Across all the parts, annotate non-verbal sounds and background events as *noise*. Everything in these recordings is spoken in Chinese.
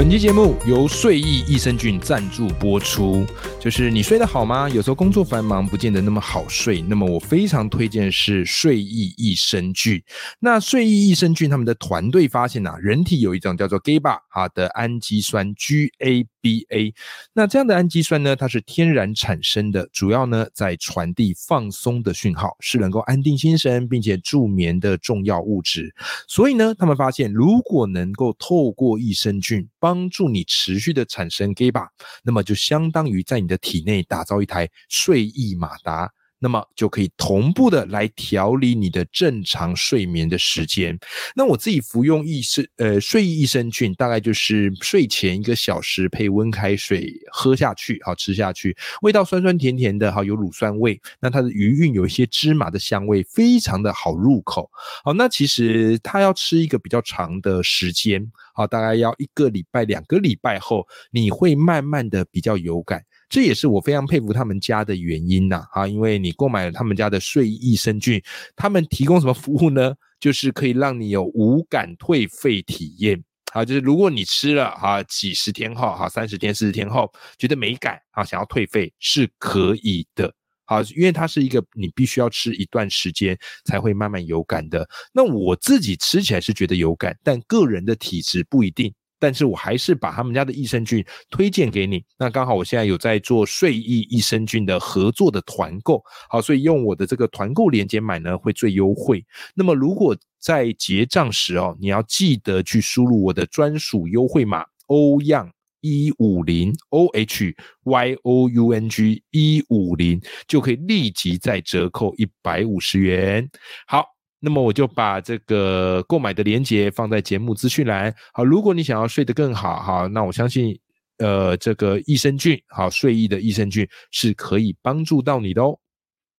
本期节目由睡意益生菌赞助播出。就是你睡得好吗？有时候工作繁忙，不见得那么好睡。那么我非常推荐是睡意益生菌。那睡意益生菌他们的团队发现啊，人体有一种叫做 GABA 啊的氨基酸 GABA。B A，那这样的氨基酸呢，它是天然产生的，主要呢在传递放松的讯号，是能够安定心神并且助眠的重要物质。所以呢，他们发现如果能够透过益生菌帮助你持续的产生 GABA，那么就相当于在你的体内打造一台睡意马达，那么就可以同步的来调理你的正常睡眠的时间。那我自己服用益生呃睡意益生菌，大概就是睡前一个小时配温开水喝下去，好吃下去，味道酸酸甜甜的，好有乳酸味。那它的余韵有一些芝麻的香味，非常的好入口。好，那其实它要吃一个比较长的时间，好，大概要一个礼拜、两个礼拜后，你会慢慢的比较有感。这也是我非常佩服他们家的原因呐，啊，因为你购买了他们家的睡益生菌，他们提供什么服务呢？*laughs* 就是可以让你有无感退费体验，啊，就是如果你吃了啊几十天后，哈，三十天、四十天后觉得没感，啊，想要退费是可以的，好，因为它是一个你必须要吃一段时间才会慢慢有感的。那我自己吃起来是觉得有感，但个人的体质不一定。但是我还是把他们家的益生菌推荐给你。那刚好我现在有在做睡意益生菌的合作的团购，好，所以用我的这个团购链接买呢会最优惠。那么如果在结账时哦，你要记得去输入我的专属优惠码欧样一五零 O H Y O U N G 一五零，就可以立即再折扣一百五十元。好。那么我就把这个购买的链接放在节目资讯栏。好，如果你想要睡得更好，哈，那我相信，呃，这个益生菌，好，睡意的益生菌是可以帮助到你的哦。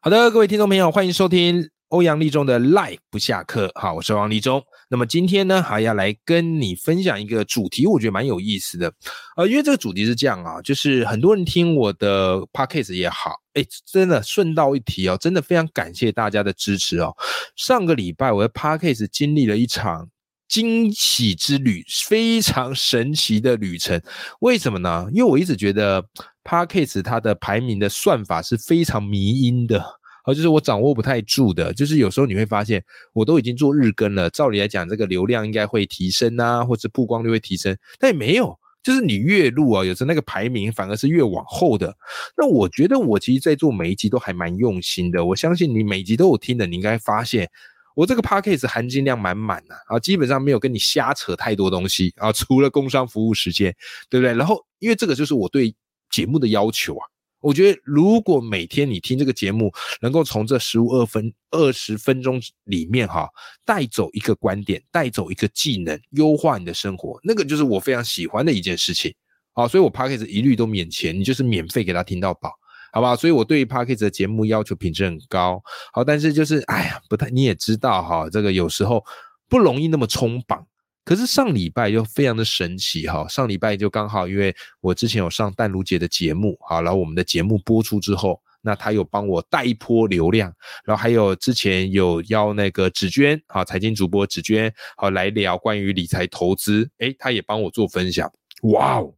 好的，各位听众朋友，欢迎收听。欧阳立中的 Live 不下课，好，我是王立中。那么今天呢，还要来跟你分享一个主题，我觉得蛮有意思的。呃，因为这个主题是这样啊，就是很多人听我的 Podcast 也好，哎，真的顺道一提哦，真的非常感谢大家的支持哦。上个礼拜我的 Podcast 经历了一场惊喜之旅，非常神奇的旅程。为什么呢？因为我一直觉得 Podcast 它的排名的算法是非常迷因的。好，就是我掌握不太住的，就是有时候你会发现，我都已经做日更了，照理来讲，这个流量应该会提升啊，或者曝光率会提升，但也没有，就是你越录啊，有时候那个排名反而是越往后的。那我觉得我其实，在做每一集都还蛮用心的，我相信你每集都有听的，你应该发现我这个 p a c k a g e 含金量满满的啊，基本上没有跟你瞎扯太多东西啊，除了工商服务时间，对不对？然后，因为这个就是我对节目的要求啊。我觉得，如果每天你听这个节目，能够从这十五二分二十分钟里面哈，带走一个观点，带走一个技能，优化你的生活，那个就是我非常喜欢的一件事情。好，所以我 p a c k a g e 一律都免钱，你就是免费给他听到饱，好不好？所以我对 p a c k a g e 的节目要求品质很高。好，但是就是哎呀，不太你也知道哈，这个有时候不容易那么冲榜。可是上礼拜就非常的神奇哈，上礼拜就刚好因为我之前有上淡如姐的节目，好，然后我们的节目播出之后，那他有帮我带一波流量，然后还有之前有邀那个紫娟啊，财经主播紫娟好来聊关于理财投资，诶，他也帮我做分享，哇哦！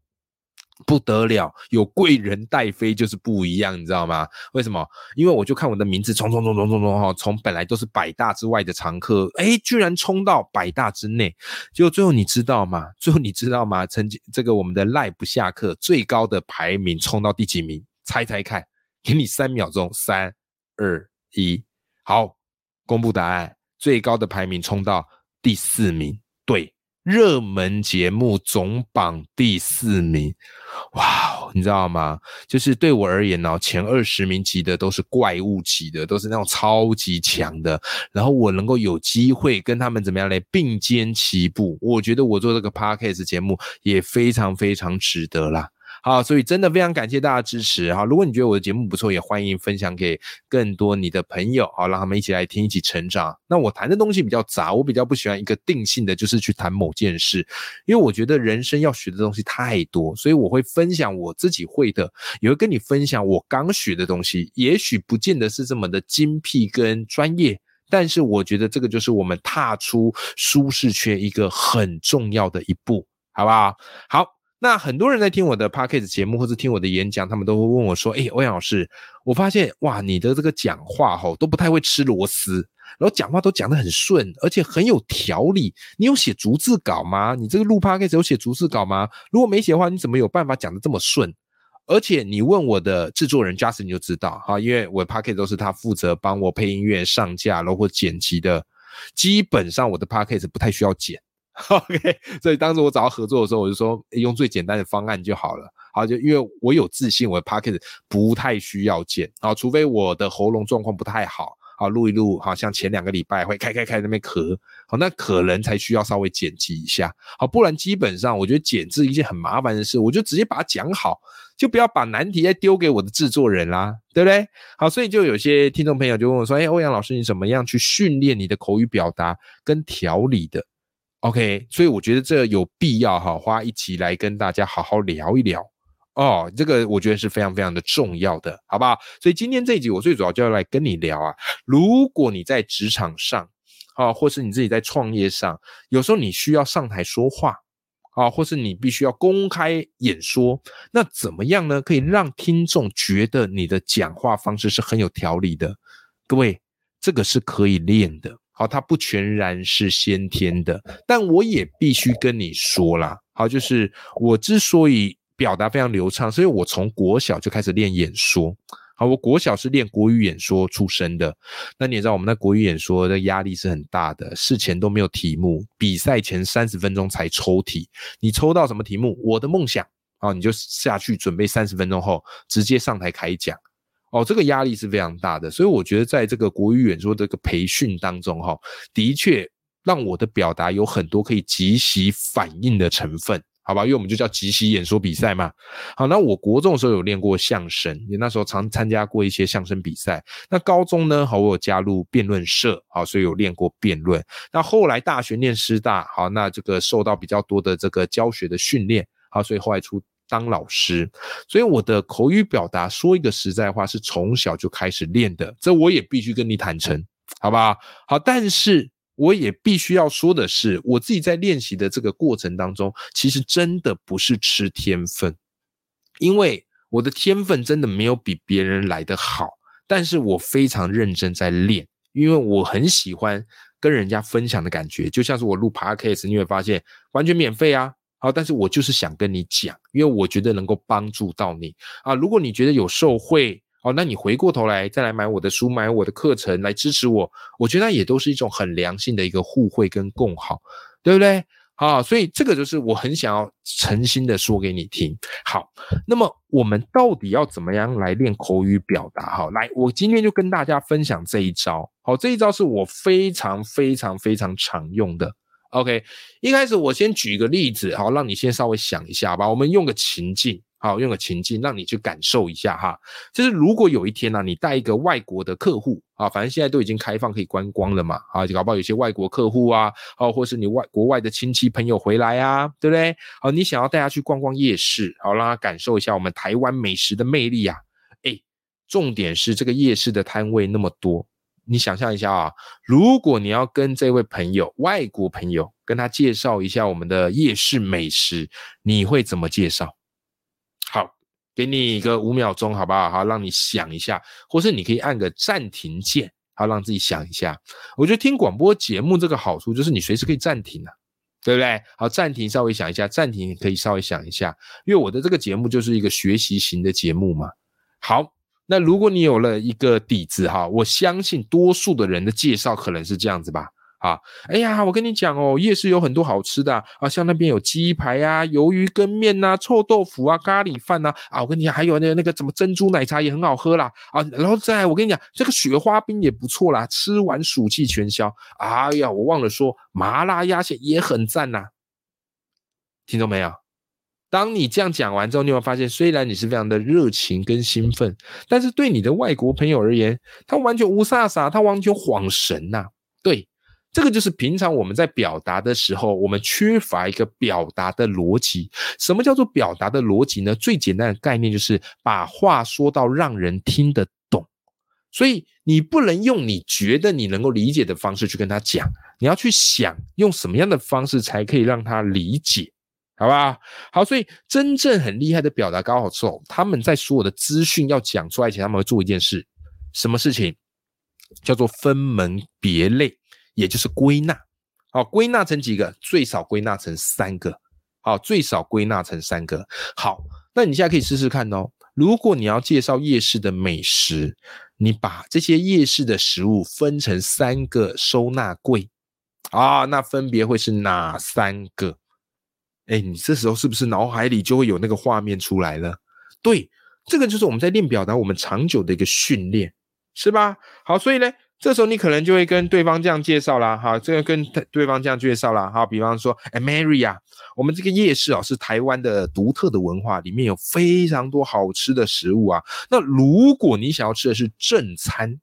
不得了，有贵人带飞就是不一样，你知道吗？为什么？因为我就看我的名字冲冲冲冲冲冲哈，从本来都是百大之外的常客，哎，居然冲到百大之内。就最后你知道吗？最后你知道吗？曾经这个我们的赖不下课最高的排名冲到第几名？猜猜看，给你三秒钟，三二一，好，公布答案，最高的排名冲到第四名，对。热门节目总榜第四名，哇，你知道吗？就是对我而言呢，前二十名级的都是怪物级的，都是那种超级强的。然后我能够有机会跟他们怎么样呢并肩齐步，我觉得我做这个 podcast 节目也非常非常值得啦。好，所以真的非常感谢大家支持哈。如果你觉得我的节目不错，也欢迎分享给更多你的朋友，好，让他们一起来听，一起成长。那我谈的东西比较杂，我比较不喜欢一个定性的，就是去谈某件事，因为我觉得人生要学的东西太多，所以我会分享我自己会的，也会跟你分享我刚学的东西，也许不见得是这么的精辟跟专业，但是我觉得这个就是我们踏出舒适圈一个很重要的一步，好不好？好。那很多人在听我的 podcast 节目，或是听我的演讲，他们都会问我说：“哎，欧阳老师，我发现哇，你的这个讲话吼都不太会吃螺丝，然后讲话都讲得很顺，而且很有条理。你有写逐字稿吗？你这个录 podcast 有写逐字稿吗？如果没写的话，你怎么有办法讲得这么顺？而且你问我的制作人 Justin 就知道哈，因为我 podcast 都是他负责帮我配音乐、上架，然后剪辑的，基本上我的 podcast 不太需要剪。” *laughs* OK，所以当时我找到合作的时候，我就说用最简单的方案就好了。好，就因为我有自信，我的 p o c k e t 不太需要剪啊，除非我的喉咙状况不太好，好录一录，好像前两个礼拜会开开开那边咳，好，那可能才需要稍微剪辑一下。好，不然基本上我觉得剪是一件很麻烦的事，我就直接把它讲好，就不要把难题再丢给我的制作人啦，对不对？好，所以就有些听众朋友就问我说：“哎，欧阳老师，你怎么样去训练你的口语表达跟条理的？” OK，所以我觉得这有必要哈，花一集来跟大家好好聊一聊哦。这个我觉得是非常非常的重要的，好不好？所以今天这一集我最主要就要来跟你聊啊。如果你在职场上啊，或是你自己在创业上，有时候你需要上台说话啊，或是你必须要公开演说，那怎么样呢？可以让听众觉得你的讲话方式是很有条理的。各位，这个是可以练的。好，它不全然是先天的，但我也必须跟你说啦。好，就是我之所以表达非常流畅，所以我从国小就开始练演说。好，我国小是练国语演说出身的。那你也知道，我们那国语演说的压力是很大的，事前都没有题目，比赛前三十分钟才抽题。你抽到什么题目？我的梦想，好，你就下去准备三十分钟后，直接上台开讲。哦，这个压力是非常大的，所以我觉得在这个国语演说这个培训当中，哈，的确让我的表达有很多可以即席反应的成分，好吧？因为我们就叫即席演说比赛嘛。好，那我国中的时候有练过相声，也那时候常参加过一些相声比赛。那高中呢，好，我有加入辩论社，好，所以有练过辩论。那后来大学念师大，好，那这个受到比较多的这个教学的训练，好，所以后来出。当老师，所以我的口语表达说一个实在话是从小就开始练的，这我也必须跟你坦诚，好不好？好，但是我也必须要说的是，我自己在练习的这个过程当中，其实真的不是吃天分，因为我的天分真的没有比别人来的好，但是我非常认真在练，因为我很喜欢跟人家分享的感觉，就像是我录 podcast，你会发现完全免费啊。好，但是我就是想跟你讲，因为我觉得能够帮助到你啊。如果你觉得有受惠，哦，那你回过头来再来买我的书，买我的课程来支持我，我觉得那也都是一种很良性的一个互惠跟共好，对不对？好，所以这个就是我很想要诚心的说给你听。好，那么我们到底要怎么样来练口语表达？哈，来，我今天就跟大家分享这一招。好，这一招是我非常非常非常常用的。OK，一开始我先举一个例子，好，让你先稍微想一下吧。我们用个情境，好，用个情境，让你去感受一下哈。就是如果有一天呢，你带一个外国的客户啊，反正现在都已经开放可以观光了嘛，啊，搞不好有些外国客户啊，哦，或是你外国外的亲戚朋友回来啊，对不对？好，你想要带他去逛逛夜市，好，让他感受一下我们台湾美食的魅力啊。哎，重点是这个夜市的摊位那么多。你想象一下啊，如果你要跟这位朋友，外国朋友，跟他介绍一下我们的夜市美食，你会怎么介绍？好，给你一个五秒钟，好不好？好，让你想一下，或是你可以按个暂停键，好，让自己想一下。我觉得听广播节目这个好处就是你随时可以暂停啊，对不对？好，暂停，稍微想一下，暂停可以稍微想一下，因为我的这个节目就是一个学习型的节目嘛。好。那如果你有了一个底子哈，我相信多数的人的介绍可能是这样子吧。啊，哎呀，我跟你讲哦，夜市有很多好吃的啊，像那边有鸡排啊、鱿鱼羹面呐、臭豆腐啊、咖喱饭呐。啊，我跟你讲，还有那那个什么珍珠奶茶也很好喝啦。啊，然后再我跟你讲，这个雪花冰也不错啦，吃完暑气全消。哎呀，我忘了说，麻辣鸭血也很赞呐。听到没有？当你这样讲完之后，你会发现，虽然你是非常的热情跟兴奋，但是对你的外国朋友而言，他完全无飒飒，他完全恍神呐。对，这个就是平常我们在表达的时候，我们缺乏一个表达的逻辑。什么叫做表达的逻辑呢？最简单的概念就是把话说到让人听得懂。所以你不能用你觉得你能够理解的方式去跟他讲，你要去想用什么样的方式才可以让他理解。好吧，好，所以真正很厉害的表达高手之后，他们在所有的资讯要讲出来前，他们会做一件事，什么事情？叫做分门别类，也就是归纳。好，归纳成几个？最少归纳成三个。好，最少归纳成三个。好，那你现在可以试试看哦。如果你要介绍夜市的美食，你把这些夜市的食物分成三个收纳柜啊，那分别会是哪三个？哎，你这时候是不是脑海里就会有那个画面出来了？对，这个就是我们在练表达我们长久的一个训练，是吧？好，所以呢，这时候你可能就会跟对方这样介绍啦，哈，这个跟对方这样介绍啦，哈，比方说，哎，Mary 啊，我们这个夜市啊是台湾的独特的文化，里面有非常多好吃的食物啊。那如果你想要吃的是正餐。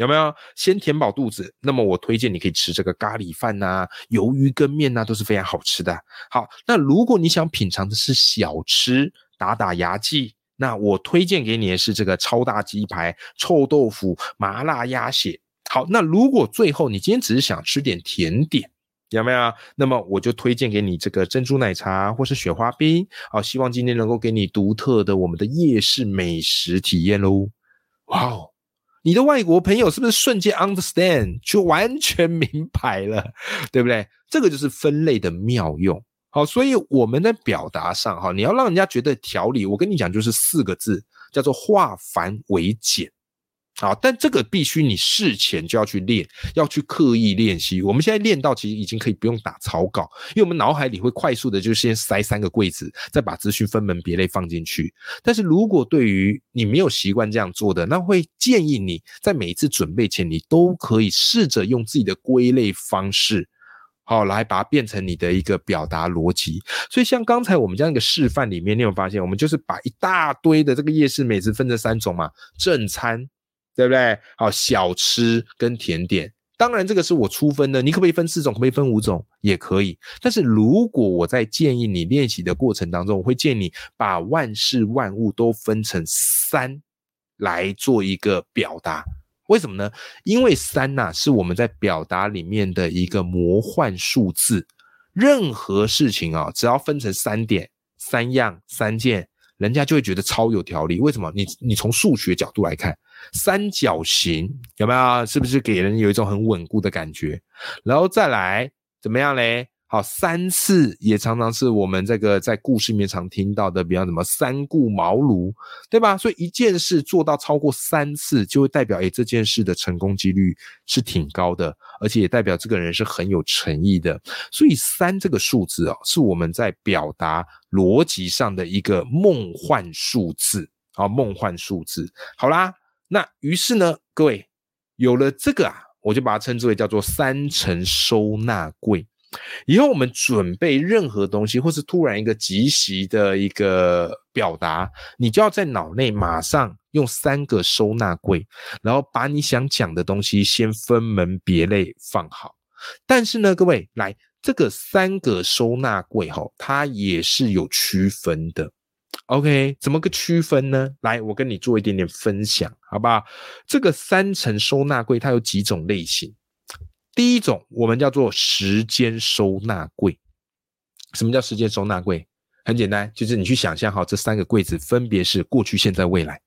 有没有先填饱肚子？那么我推荐你可以吃这个咖喱饭呐、鱿鱼羹面呐，都是非常好吃的。好，那如果你想品尝的是小吃，打打牙祭，那我推荐给你的是这个超大鸡排、臭豆腐、麻辣鸭血。好，那如果最后你今天只是想吃点甜点，有没有？那么我就推荐给你这个珍珠奶茶或是雪花冰。好，希望今天能够给你独特的我们的夜市美食体验喽。哇哦！你的外国朋友是不是瞬间 understand 就完全明白了，*laughs* 对不对？这个就是分类的妙用。好，所以我们在表达上，哈，你要让人家觉得条理，我跟你讲，就是四个字，叫做化繁为简。好，但这个必须你事前就要去练，要去刻意练习。我们现在练到其实已经可以不用打草稿，因为我们脑海里会快速的就先塞三个柜子，再把资讯分门别类放进去。但是如果对于你没有习惯这样做的，那会建议你在每一次准备前，你都可以试着用自己的归类方式，好来把它变成你的一个表达逻辑。所以像刚才我们这样一个示范里面，你有发现，我们就是把一大堆的这个夜市美食分成三种嘛，正餐。对不对？好，小吃跟甜点，当然这个是我出分的。你可不可以分四种？可不可以分五种？也可以。但是如果我在建议你练习的过程当中，我会建议你把万事万物都分成三来做一个表达。为什么呢？因为三呐是我们在表达里面的一个魔幻数字。任何事情啊，只要分成三点、三样、三件。人家就会觉得超有条理。为什么？你你从数学角度来看，三角形有没有？是不是给人有一种很稳固的感觉？然后再来怎么样嘞？好，三次也常常是我们这个在故事里面常听到的，比方什么三顾茅庐，对吧？所以一件事做到超过三次，就会代表诶这件事的成功几率是挺高的，而且也代表这个人是很有诚意的。所以三这个数字哦，是我们在表达逻辑上的一个梦幻数字啊，梦幻数字。好啦，那于是呢，各位有了这个啊，我就把它称之为叫做三层收纳柜。以后我们准备任何东西，或是突然一个即席的一个表达，你就要在脑内马上用三个收纳柜，然后把你想讲的东西先分门别类放好。但是呢，各位来这个三个收纳柜哈，它也是有区分的。OK，怎么个区分呢？来，我跟你做一点点分享，好不好？这个三层收纳柜它有几种类型。第一种我们叫做时间收纳柜。什么叫时间收纳柜？很简单，就是你去想象好这三个柜子分别是过去、现在、未来，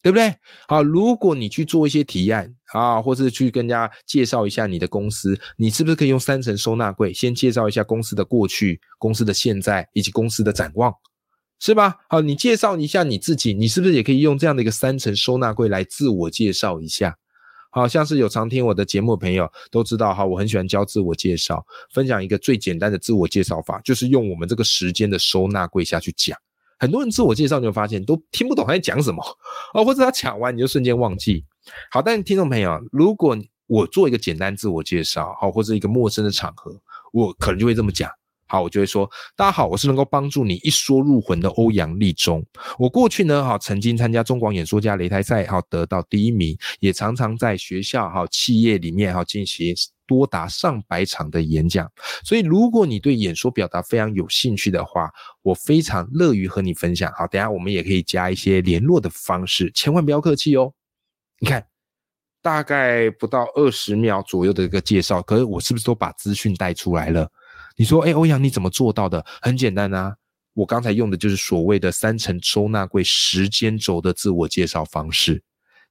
对不对？好，如果你去做一些提案啊，或是去跟人家介绍一下你的公司，你是不是可以用三层收纳柜，先介绍一下公司的过去、公司的现在以及公司的展望，是吧？好，你介绍一下你自己，你是不是也可以用这样的一个三层收纳柜来自我介绍一下？好像是有常听我的节目的朋友都知道哈，我很喜欢教自我介绍，分享一个最简单的自我介绍法，就是用我们这个时间的收纳柜下去讲。很多人自我介绍，你会发现都听不懂他在讲什么哦，或者他讲完你就瞬间忘记。好，但是听众朋友，如果我做一个简单自我介绍，好，或者一个陌生的场合，我可能就会这么讲。好，我就会说，大家好，我是能够帮助你一说入魂的欧阳立中。我过去呢，哈，曾经参加中广演说家擂台赛，哈，得到第一名，也常常在学校、哈企业里面，哈进行多达上百场的演讲。所以，如果你对演说表达非常有兴趣的话，我非常乐于和你分享。好，等下我们也可以加一些联络的方式，千万不要客气哦。你看，大概不到二十秒左右的一个介绍，可是我是不是都把资讯带出来了？你说，哎，欧阳，你怎么做到的？很简单啊，我刚才用的就是所谓的三层收纳柜时间轴的自我介绍方式。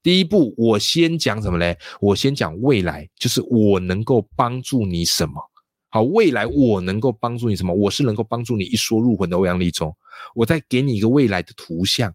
第一步，我先讲什么嘞？我先讲未来，就是我能够帮助你什么？好，未来我能够帮助你什么？我是能够帮助你一说入魂的欧阳立中。我再给你一个未来的图像，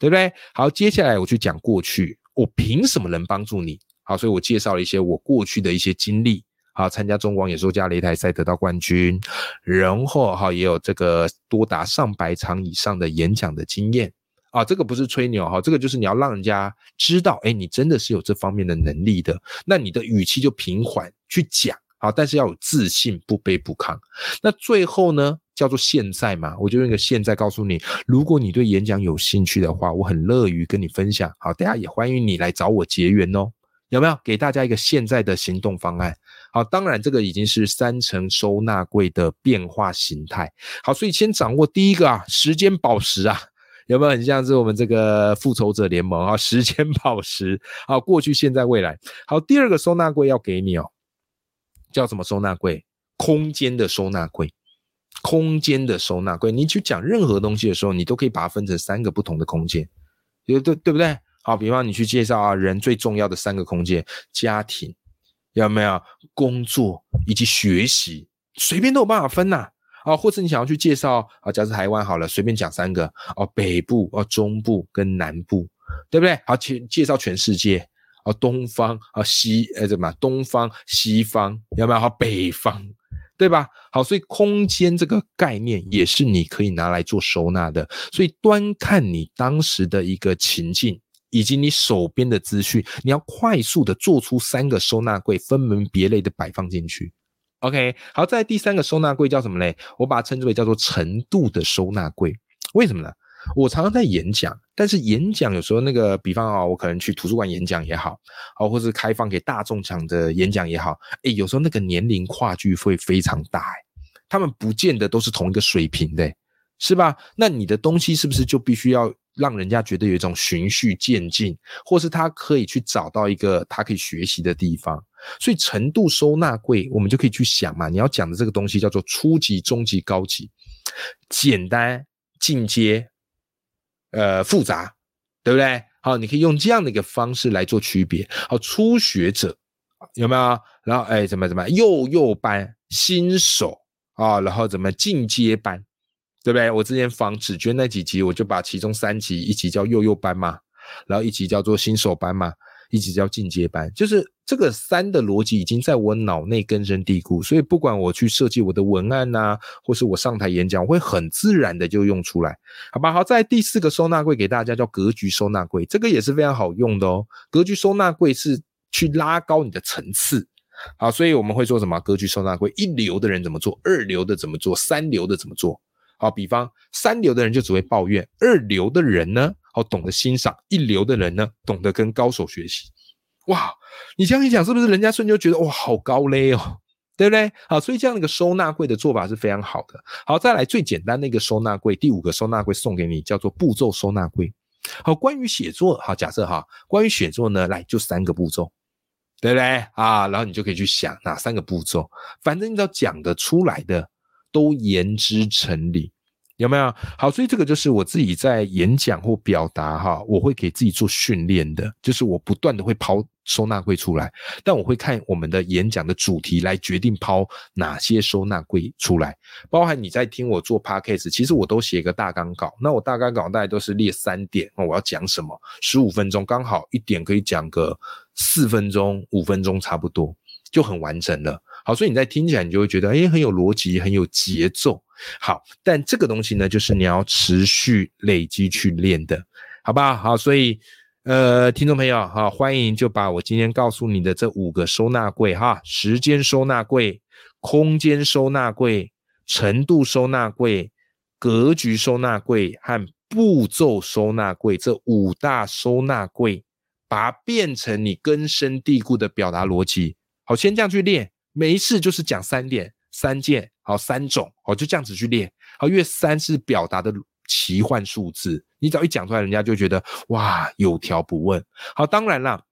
对不对？好，接下来我去讲过去，我凭什么能帮助你？好，所以我介绍了一些我过去的一些经历。好，参加中广演说家擂台赛得到冠军，然后哈也有这个多达上百场以上的演讲的经验啊，这个不是吹牛哈，这个就是你要让人家知道，哎，你真的是有这方面的能力的，那你的语气就平缓去讲啊，但是要有自信，不卑不亢。那最后呢，叫做现在嘛，我就用一个现在告诉你，如果你对演讲有兴趣的话，我很乐于跟你分享。好，大家也欢迎你来找我结缘哦，有没有？给大家一个现在的行动方案。好，当然这个已经是三层收纳柜的变化形态。好，所以先掌握第一个啊，时间宝石啊，有没有很像是我们这个复仇者联盟啊？时间宝石，好，过去、现在、未来。好，第二个收纳柜要给你哦，叫什么收纳柜？空间的收纳柜，空间的收纳柜。你去讲任何东西的时候，你都可以把它分成三个不同的空间，对对对不对？好，比方你去介绍啊，人最重要的三个空间：家庭。有没有工作以及学习，随便都有办法分呐啊，或者你想要去介绍啊，假设台湾好了，随便讲三个哦，北部哦，中部跟南部，对不对？好，介介绍全世界啊，东方啊，西呃怎么东方西方有没有？好，北方对吧？好，所以空间这个概念也是你可以拿来做收纳的，所以端看你当时的一个情境。以及你手边的资讯，你要快速的做出三个收纳柜，分门别类的摆放进去。OK，好，在第三个收纳柜叫什么嘞？我把它称之为叫做程度的收纳柜。为什么呢？我常常在演讲，但是演讲有时候那个，比方啊，我可能去图书馆演讲也好，哦，或是开放给大众讲的演讲也好，哎，有时候那个年龄跨距会非常大，哎，他们不见得都是同一个水平的，是吧？那你的东西是不是就必须要？让人家觉得有一种循序渐进，或是他可以去找到一个他可以学习的地方。所以程度收纳柜，我们就可以去想嘛。你要讲的这个东西叫做初级、中级、高级，简单、进阶、呃复杂，对不对？好，你可以用这样的一个方式来做区别。好，初学者有没有？然后哎，怎么怎么幼幼班、新手啊，然后怎么进阶班？对不对？我之前访纸娟那几集，我就把其中三集，一集叫幼幼班嘛，然后一集叫做新手班嘛，一集叫进阶班，就是这个三的逻辑已经在我脑内根深蒂固，所以不管我去设计我的文案呐，或是我上台演讲，我会很自然的就用出来，好吧？好，在第四个收纳柜给大家叫格局收纳柜，这个也是非常好用的哦。格局收纳柜是去拉高你的层次，好，所以我们会做什么？格局收纳柜，一流的人怎么做？二流的怎么做？三流的怎么做？好，比方三流的人就只会抱怨，二流的人呢，好懂得欣赏，一流的人呢，懂得跟高手学习。哇，你这样一讲，是不是人家瞬间觉得哇，好高嘞哦，对不对？好，所以这样的一个收纳柜的做法是非常好的。好，再来最简单的一个收纳柜，第五个收纳柜送给你，叫做步骤收纳柜。好，关于写作，好，假设哈，关于写作呢，来就三个步骤，对不对啊？然后你就可以去想哪三个步骤，反正你只要讲得出来的。都言之成理，有没有？好，所以这个就是我自己在演讲或表达哈，我会给自己做训练的，就是我不断的会抛收纳柜出来，但我会看我们的演讲的主题来决定抛哪些收纳柜出来。包含你在听我做 podcast，其实我都写一个大纲稿，那我大纲稿大概都是列三点，我要讲什么，十五分钟刚好一点可以讲个四分钟、五分钟差不多就很完整了。好，所以你在听起来，你就会觉得，哎，很有逻辑，很有节奏。好，但这个东西呢，就是你要持续累积去练的，好吧？好，所以，呃，听众朋友，哈，欢迎就把我今天告诉你的这五个收纳柜，哈，时间收纳柜、空间收纳柜、程度收纳柜、格局收纳柜和步骤收纳柜这五大收纳柜，把它变成你根深蒂固的表达逻辑。好，先这样去练，每一次就是讲三点、三件，好，三种，好，就这样子去练。好，因为三是表达的奇幻数字，你只要一讲出来，人家就觉得哇，有条不紊。好，当然啦。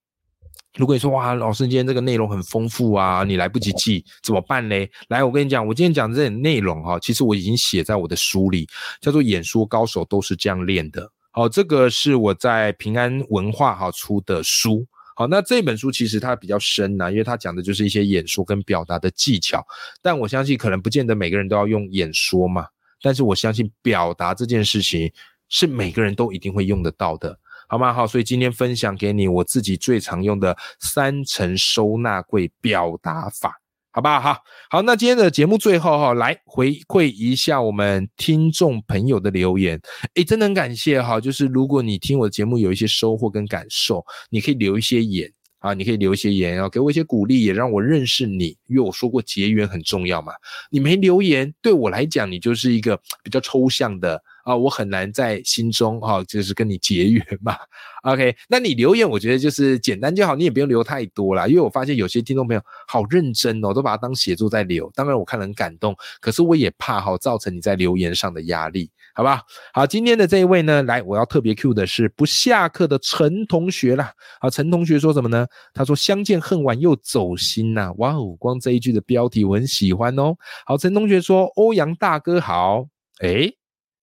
如果你说哇，老师今天这个内容很丰富啊，你来不及记怎么办嘞？来，我跟你讲，我今天讲这点内容哈，其实我已经写在我的书里，叫做《演说高手都是这样练的》。好，这个是我在平安文化哈出的书。好，那这本书其实它比较深呐，因为它讲的就是一些演说跟表达的技巧。但我相信可能不见得每个人都要用演说嘛，但是我相信表达这件事情是每个人都一定会用得到的。好吗？好，所以今天分享给你我自己最常用的三层收纳柜表达法，好不好？好，那今天的节目最后哈，来回馈一下我们听众朋友的留言，诶，真的很感谢哈。就是如果你听我的节目有一些收获跟感受，你可以留一些言啊，你可以留一些言啊，给我一些鼓励，也让我认识你，因为我说过结缘很重要嘛。你没留言，对我来讲，你就是一个比较抽象的。啊，我很难在心中哈，就是跟你结缘嘛。OK，那你留言，我觉得就是简单就好，你也不用留太多啦。因为我发现有些听众朋友好认真哦，都把它当写作在留。当然我看了很感动，可是我也怕哈，造成你在留言上的压力，好吧？好，今天的这一位呢，来，我要特别 Q 的是不下课的陈同学啦。好，陈同学说什么呢？他说相见恨晚又走心呐。哇哦，光这一句的标题我很喜欢哦。好，陈同学说欧阳大哥好，诶。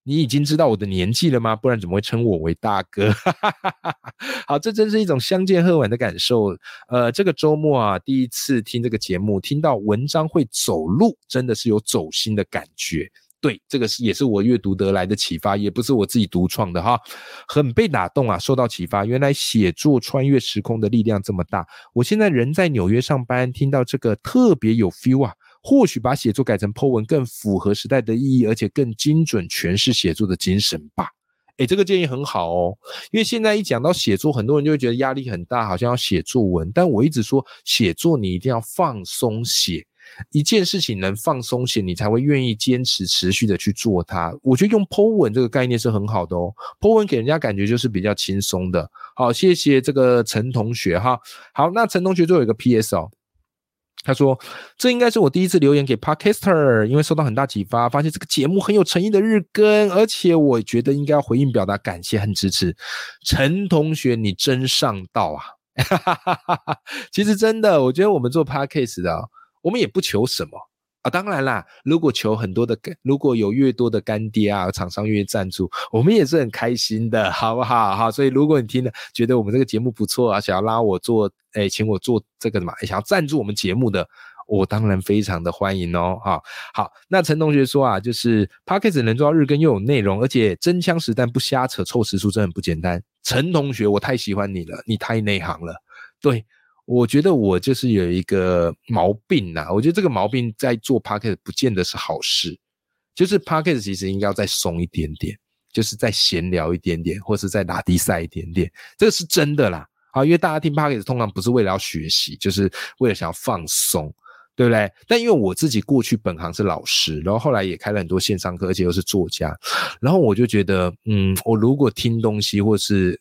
你已经知道我的年纪了吗？不然怎么会称我为大哥？*laughs* 好，这真是一种相见恨晚的感受。呃，这个周末啊，第一次听这个节目，听到文章会走路，真的是有走心的感觉。对，这个是也是我阅读得来的启发，也不是我自己独创的哈，很被打动啊，受到启发。原来写作穿越时空的力量这么大。我现在人在纽约上班，听到这个特别有 feel 啊。或许把写作改成 Po 文更符合时代的意义，而且更精准诠释写作的精神吧。诶，这个建议很好哦，因为现在一讲到写作，很多人就会觉得压力很大，好像要写作文。但我一直说，写作你一定要放松写，一件事情能放松写，你才会愿意坚持持续的去做它。我觉得用 Po 文这个概念是很好的哦，Po 文给人家感觉就是比较轻松的。好，谢谢这个陈同学哈。好，那陈同学最后一个 PS 哦。他说：“这应该是我第一次留言给 Podcaster，因为受到很大启发，发现这个节目很有诚意的日更，而且我觉得应该要回应表达感谢很支持。陈同学，你真上道啊！*laughs* 其实真的，我觉得我们做 Podcast 的，我们也不求什么。”啊当然啦，如果求很多的，如果有越多的干爹啊，厂商愿意赞助，我们也是很开心的，好不好？好，所以如果你听了觉得我们这个节目不错啊，想要拉我做，哎，请我做这个什么，想要赞助我们节目的，我当然非常的欢迎哦。哈，好，那陈同学说啊，就是 p o c k e t 能做到日更又有内容，而且真枪实弹不瞎扯凑时数，真的很不简单。陈同学，我太喜欢你了，你太内行了，对。我觉得我就是有一个毛病呐，我觉得这个毛病在做 p o c k e t 不见得是好事，就是 p o c k e t 其实应该要再松一点点，就是再闲聊一点点，或是再打低赛一点点，这个是真的啦。啊，因为大家听 p o c k e t 通常不是为了要学习，就是为了想要放松，对不对？但因为我自己过去本行是老师，然后后来也开了很多线上课，而且又是作家，然后我就觉得，嗯，我如果听东西或是。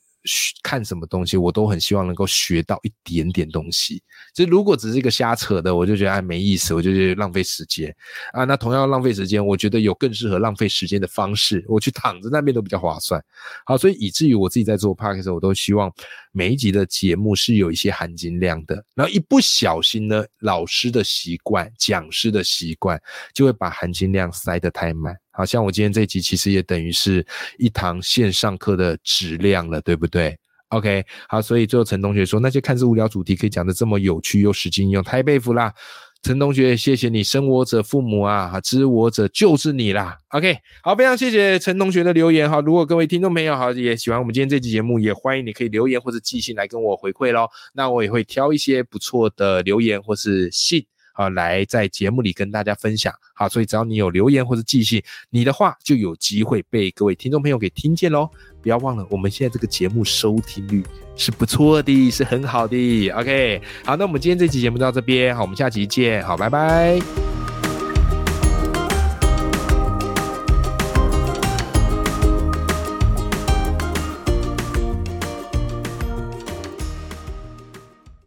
看什么东西，我都很希望能够学到一点点东西。就如果只是一个瞎扯的，我就觉得哎没意思，我就觉得浪费时间啊。那同样浪费时间，我觉得有更适合浪费时间的方式，我去躺着那边都比较划算。好，所以以至于我自己在做 p a r k 的时候，我都希望每一集的节目是有一些含金量的。然后一不小心呢，老师的习惯、讲师的习惯，就会把含金量塞得太满。好像我今天这一集其实也等于是一堂线上课的质量了，对不对？OK，好，所以最后陈同学说那些看似无聊主题可以讲的这么有趣又实际应用，太佩服啦！陈同学，谢谢你，生我者父母啊，知我者就是你啦。OK，好，非常谢谢陈同学的留言哈。如果各位听众朋友好也喜欢我们今天这期节目，也欢迎你可以留言或者寄信来跟我回馈喽。那我也会挑一些不错的留言或是信。啊，来在节目里跟大家分享。好，所以只要你有留言或者寄信，你的话就有机会被各位听众朋友给听见喽。不要忘了，我们现在这个节目收听率是不错的，是很好的。OK，好，那我们今天这期节目到这边，好，我们下期见，好，拜拜。